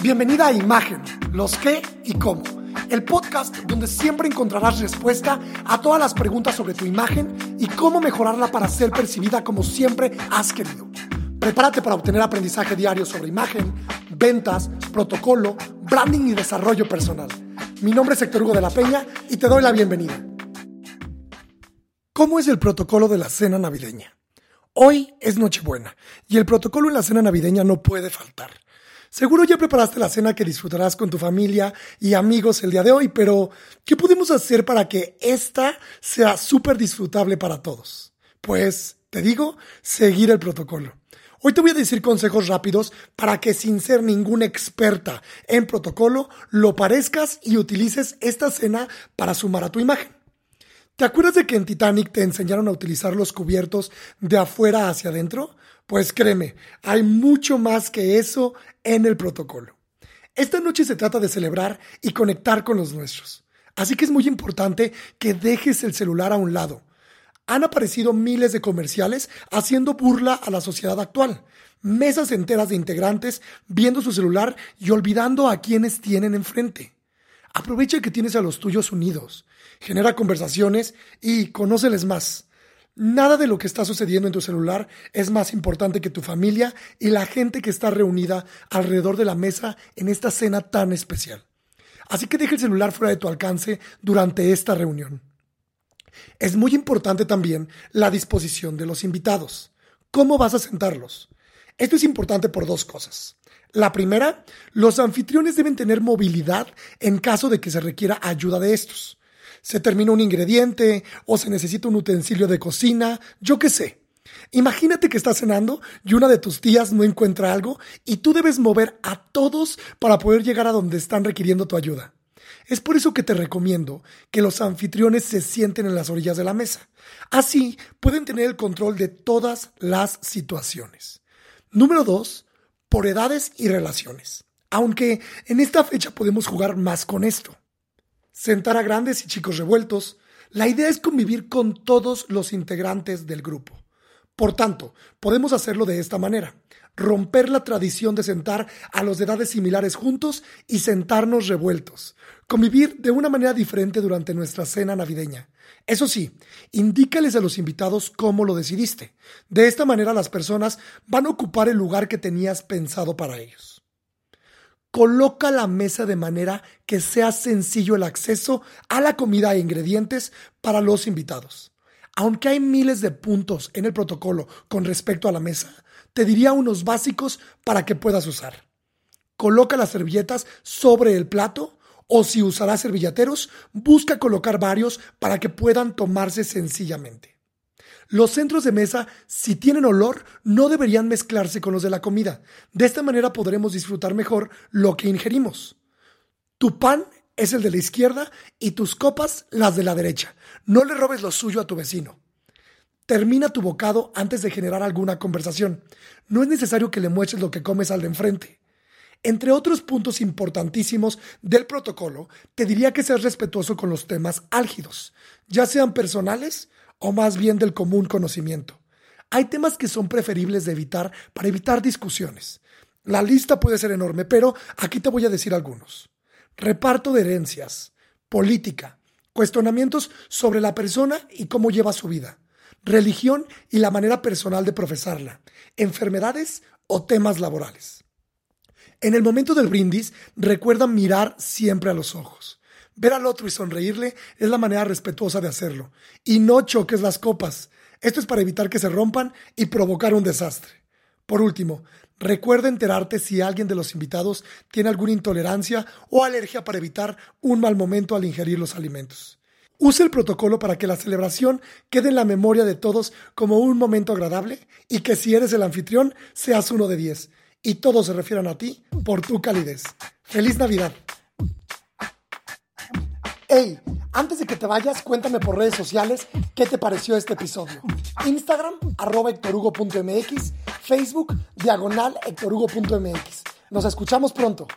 Bienvenida a Imagen, los qué y cómo. El podcast donde siempre encontrarás respuesta a todas las preguntas sobre tu imagen y cómo mejorarla para ser percibida como siempre has querido. Prepárate para obtener aprendizaje diario sobre imagen, ventas, protocolo, branding y desarrollo personal. Mi nombre es Héctor Hugo de la Peña y te doy la bienvenida. ¿Cómo es el protocolo de la cena navideña? Hoy es Nochebuena y el protocolo en la cena navideña no puede faltar. Seguro ya preparaste la cena que disfrutarás con tu familia y amigos el día de hoy, pero ¿qué podemos hacer para que esta sea súper disfrutable para todos? Pues, te digo, seguir el protocolo. Hoy te voy a decir consejos rápidos para que sin ser ninguna experta en protocolo, lo parezcas y utilices esta cena para sumar a tu imagen. ¿Te acuerdas de que en Titanic te enseñaron a utilizar los cubiertos de afuera hacia adentro? Pues créeme, hay mucho más que eso en el protocolo. Esta noche se trata de celebrar y conectar con los nuestros. Así que es muy importante que dejes el celular a un lado. Han aparecido miles de comerciales haciendo burla a la sociedad actual. Mesas enteras de integrantes viendo su celular y olvidando a quienes tienen enfrente. Aprovecha que tienes a los tuyos unidos, genera conversaciones y conóceles más. Nada de lo que está sucediendo en tu celular es más importante que tu familia y la gente que está reunida alrededor de la mesa en esta cena tan especial. Así que deja el celular fuera de tu alcance durante esta reunión. Es muy importante también la disposición de los invitados. ¿Cómo vas a sentarlos? Esto es importante por dos cosas. La primera, los anfitriones deben tener movilidad en caso de que se requiera ayuda de estos. Se termina un ingrediente o se necesita un utensilio de cocina, yo qué sé. Imagínate que estás cenando y una de tus tías no encuentra algo y tú debes mover a todos para poder llegar a donde están requiriendo tu ayuda. Es por eso que te recomiendo que los anfitriones se sienten en las orillas de la mesa. Así pueden tener el control de todas las situaciones. Número dos, por edades y relaciones. Aunque en esta fecha podemos jugar más con esto. Sentar a grandes y chicos revueltos, la idea es convivir con todos los integrantes del grupo. Por tanto, podemos hacerlo de esta manera. Romper la tradición de sentar a los de edades similares juntos y sentarnos revueltos. Convivir de una manera diferente durante nuestra cena navideña. Eso sí, indícales a los invitados cómo lo decidiste. De esta manera las personas van a ocupar el lugar que tenías pensado para ellos. Coloca la mesa de manera que sea sencillo el acceso a la comida e ingredientes para los invitados. Aunque hay miles de puntos en el protocolo con respecto a la mesa, te diría unos básicos para que puedas usar. Coloca las servilletas sobre el plato o si usarás servilleteros, busca colocar varios para que puedan tomarse sencillamente. Los centros de mesa, si tienen olor, no deberían mezclarse con los de la comida. De esta manera podremos disfrutar mejor lo que ingerimos. Tu pan es el de la izquierda y tus copas las de la derecha. No le robes lo suyo a tu vecino. Termina tu bocado antes de generar alguna conversación. No es necesario que le muestres lo que comes al de enfrente. Entre otros puntos importantísimos del protocolo, te diría que seas respetuoso con los temas álgidos, ya sean personales o más bien del común conocimiento. Hay temas que son preferibles de evitar para evitar discusiones. La lista puede ser enorme, pero aquí te voy a decir algunos. Reparto de herencias, política, cuestionamientos sobre la persona y cómo lleva su vida, religión y la manera personal de profesarla, enfermedades o temas laborales. En el momento del brindis, recuerda mirar siempre a los ojos. Ver al otro y sonreírle es la manera respetuosa de hacerlo. Y no choques las copas. Esto es para evitar que se rompan y provocar un desastre. Por último, recuerda enterarte si alguien de los invitados tiene alguna intolerancia o alergia para evitar un mal momento al ingerir los alimentos. Use el protocolo para que la celebración quede en la memoria de todos como un momento agradable y que si eres el anfitrión seas uno de diez y todos se refieran a ti por tu calidez. ¡Feliz Navidad! Hey, antes de que te vayas, cuéntame por redes sociales qué te pareció este episodio. Instagram, arroba hectorugo.mx, Facebook, diagonal hectorugo.mx. Nos escuchamos pronto.